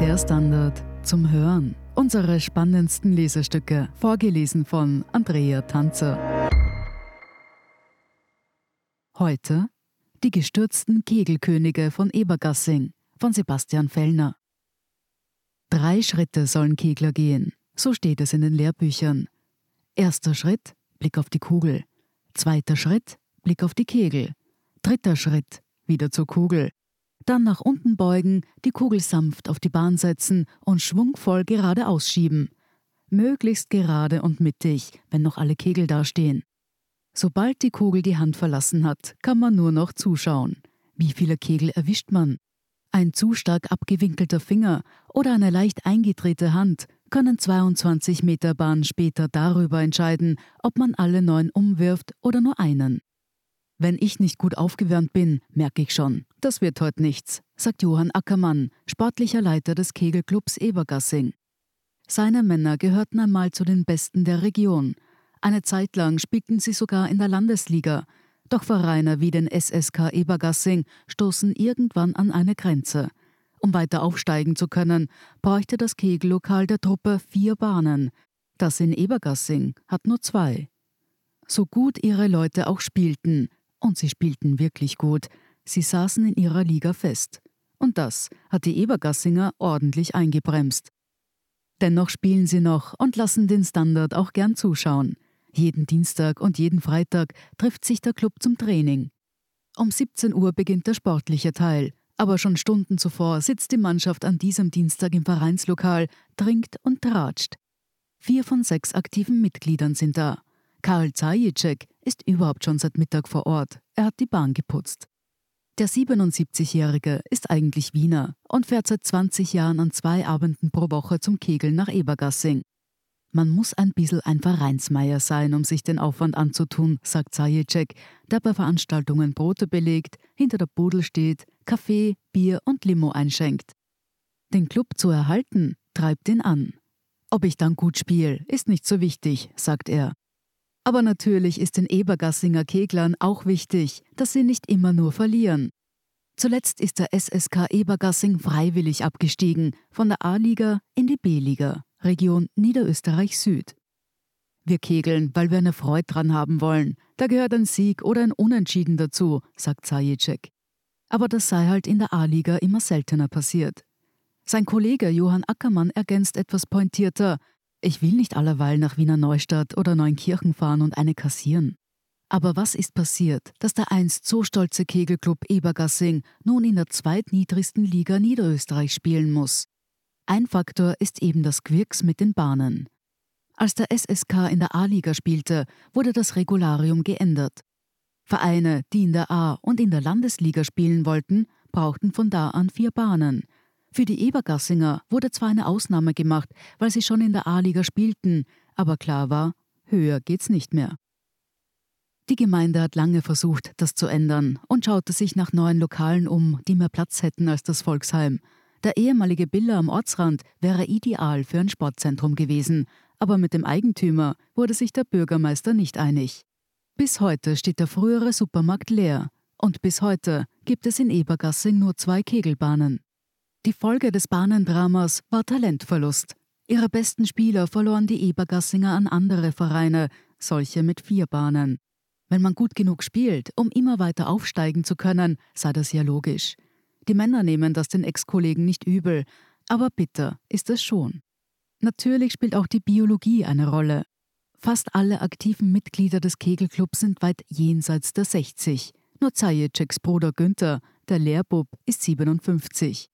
Der Standard zum Hören. Unsere spannendsten Lesestücke, vorgelesen von Andrea Tanzer. Heute Die gestürzten Kegelkönige von Ebergassing von Sebastian Fellner. Drei Schritte sollen Kegler gehen, so steht es in den Lehrbüchern. Erster Schritt, Blick auf die Kugel. Zweiter Schritt, Blick auf die Kegel. Dritter Schritt, wieder zur Kugel. Dann nach unten beugen, die Kugel sanft auf die Bahn setzen und schwungvoll geradeaus schieben. Möglichst gerade und mittig, wenn noch alle Kegel dastehen. Sobald die Kugel die Hand verlassen hat, kann man nur noch zuschauen. Wie viele Kegel erwischt man? Ein zu stark abgewinkelter Finger oder eine leicht eingedrehte Hand können 22 Meter Bahn später darüber entscheiden, ob man alle neun umwirft oder nur einen. Wenn ich nicht gut aufgewärmt bin, merke ich schon, das wird heute nichts, sagt Johann Ackermann, sportlicher Leiter des Kegelclubs Ebergassing. Seine Männer gehörten einmal zu den Besten der Region. Eine Zeit lang spielten sie sogar in der Landesliga. Doch Vereine wie den SSK Ebergassing stoßen irgendwann an eine Grenze. Um weiter aufsteigen zu können, bräuchte das Kegellokal der Truppe vier Bahnen. Das in Ebergassing hat nur zwei. So gut ihre Leute auch spielten, und sie spielten wirklich gut. Sie saßen in ihrer Liga fest. Und das hat die Ebergassinger ordentlich eingebremst. Dennoch spielen sie noch und lassen den Standard auch gern zuschauen. Jeden Dienstag und jeden Freitag trifft sich der Club zum Training. Um 17 Uhr beginnt der sportliche Teil, aber schon Stunden zuvor sitzt die Mannschaft an diesem Dienstag im Vereinslokal, trinkt und tratscht. Vier von sechs aktiven Mitgliedern sind da. Karl Zajicek ist überhaupt schon seit Mittag vor Ort. Er hat die Bahn geputzt. Der 77-Jährige ist eigentlich Wiener und fährt seit 20 Jahren an zwei Abenden pro Woche zum Kegeln nach Ebergassing. Man muss ein bisschen ein Vereinsmeier sein, um sich den Aufwand anzutun, sagt Zajicek, der bei Veranstaltungen Brote belegt, hinter der Pudel steht, Kaffee, Bier und Limo einschenkt. Den Club zu erhalten, treibt ihn an. Ob ich dann gut spiele, ist nicht so wichtig, sagt er. Aber natürlich ist den Ebergassinger Keglern auch wichtig, dass sie nicht immer nur verlieren. Zuletzt ist der SSK Ebergassing freiwillig abgestiegen, von der A-Liga in die B-Liga, Region Niederösterreich Süd. Wir kegeln, weil wir eine Freude dran haben wollen. Da gehört ein Sieg oder ein Unentschieden dazu, sagt Zajicek. Aber das sei halt in der A-Liga immer seltener passiert. Sein Kollege Johann Ackermann ergänzt etwas pointierter, ich will nicht allerweil nach Wiener Neustadt oder Neunkirchen fahren und eine kassieren. Aber was ist passiert, dass der einst so stolze Kegelclub Ebergassing nun in der zweitniedrigsten Liga Niederösterreich spielen muss? Ein Faktor ist eben das Quirks mit den Bahnen. Als der SSK in der A-Liga spielte, wurde das Regularium geändert. Vereine, die in der A- und in der Landesliga spielen wollten, brauchten von da an vier Bahnen – für die Ebergassinger wurde zwar eine Ausnahme gemacht, weil sie schon in der A-Liga spielten, aber klar war, höher geht's nicht mehr. Die Gemeinde hat lange versucht, das zu ändern und schaute sich nach neuen Lokalen um, die mehr Platz hätten als das Volksheim. Der ehemalige Biller am Ortsrand wäre ideal für ein Sportzentrum gewesen, aber mit dem Eigentümer wurde sich der Bürgermeister nicht einig. Bis heute steht der frühere Supermarkt leer und bis heute gibt es in Ebergassing nur zwei Kegelbahnen. Die Folge des Bahnendramas war Talentverlust. Ihre besten Spieler verloren die Ebergassinger an andere Vereine, solche mit vier Bahnen. Wenn man gut genug spielt, um immer weiter aufsteigen zu können, sei das ja logisch. Die Männer nehmen das den Ex-Kollegen nicht übel, aber bitter ist es schon. Natürlich spielt auch die Biologie eine Rolle. Fast alle aktiven Mitglieder des Kegelclubs sind weit jenseits der 60. Nur Zajeceks Bruder Günther, der Lehrbub, ist 57.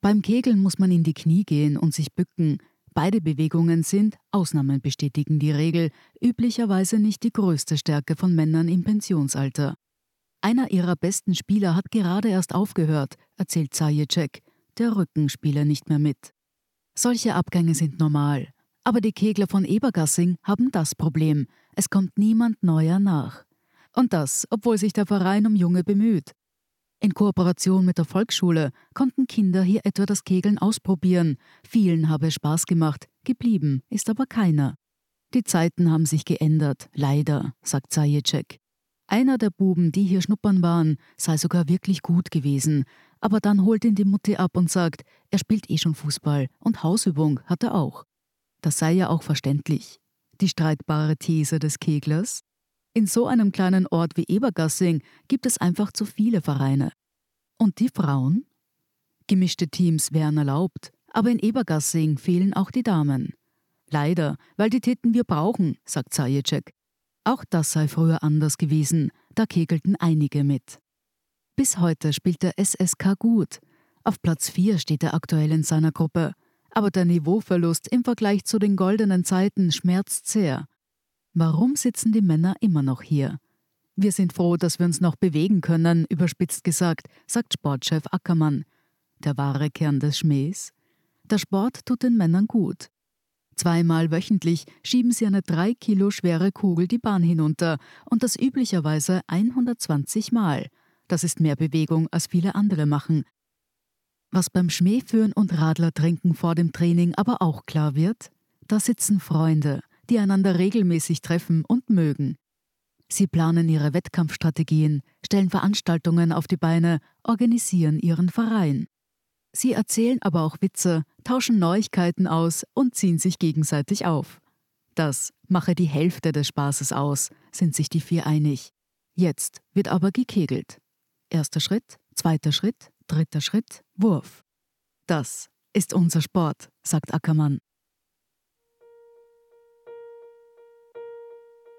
Beim Kegeln muss man in die Knie gehen und sich bücken. Beide Bewegungen sind, Ausnahmen bestätigen die Regel, üblicherweise nicht die größte Stärke von Männern im Pensionsalter. Einer ihrer besten Spieler hat gerade erst aufgehört, erzählt Zajecek. Der Rücken spiele nicht mehr mit. Solche Abgänge sind normal. Aber die Kegler von Ebergassing haben das Problem. Es kommt niemand neuer nach. Und das, obwohl sich der Verein um Junge bemüht. In Kooperation mit der Volksschule konnten Kinder hier etwa das Kegeln ausprobieren. Vielen habe es Spaß gemacht, geblieben ist aber keiner. Die Zeiten haben sich geändert, leider, sagt Zajecek. Einer der Buben, die hier schnuppern waren, sei sogar wirklich gut gewesen, aber dann holt ihn die Mutti ab und sagt, er spielt eh schon Fußball und Hausübung hat er auch. Das sei ja auch verständlich. Die streitbare These des Keglers? In so einem kleinen Ort wie Ebergassing gibt es einfach zu viele Vereine. Und die Frauen? Gemischte Teams wären erlaubt, aber in Ebergassing fehlen auch die Damen. Leider, weil die Titten wir brauchen, sagt Zajecek. Auch das sei früher anders gewesen, da kegelten einige mit. Bis heute spielt der SSK gut. Auf Platz 4 steht er aktuell in seiner Gruppe. Aber der Niveauverlust im Vergleich zu den goldenen Zeiten schmerzt sehr. Warum sitzen die Männer immer noch hier? Wir sind froh, dass wir uns noch bewegen können, überspitzt gesagt, sagt Sportchef Ackermann. Der wahre Kern des Schmähs? Der Sport tut den Männern gut. Zweimal wöchentlich schieben sie eine drei Kilo schwere Kugel die Bahn hinunter und das üblicherweise 120 Mal. Das ist mehr Bewegung, als viele andere machen. Was beim Schmähführen und Radlertrinken vor dem Training aber auch klar wird, da sitzen Freunde, die einander regelmäßig treffen und mögen. Sie planen ihre Wettkampfstrategien, stellen Veranstaltungen auf die Beine, organisieren ihren Verein. Sie erzählen aber auch Witze, tauschen Neuigkeiten aus und ziehen sich gegenseitig auf. Das mache die Hälfte des Spaßes aus, sind sich die vier einig. Jetzt wird aber gekegelt. Erster Schritt, zweiter Schritt, dritter Schritt, Wurf. Das ist unser Sport, sagt Ackermann.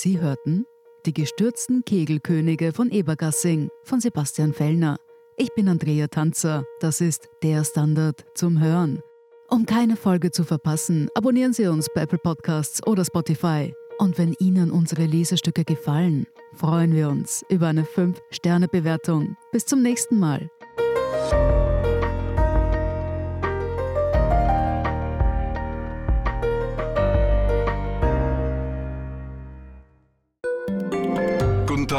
Sie hörten Die gestürzten Kegelkönige von Ebergassing von Sebastian Fellner ich bin Andrea Tanzer. Das ist der Standard zum Hören. Um keine Folge zu verpassen, abonnieren Sie uns bei Apple Podcasts oder Spotify. Und wenn Ihnen unsere Lesestücke gefallen, freuen wir uns über eine 5-Sterne-Bewertung. Bis zum nächsten Mal.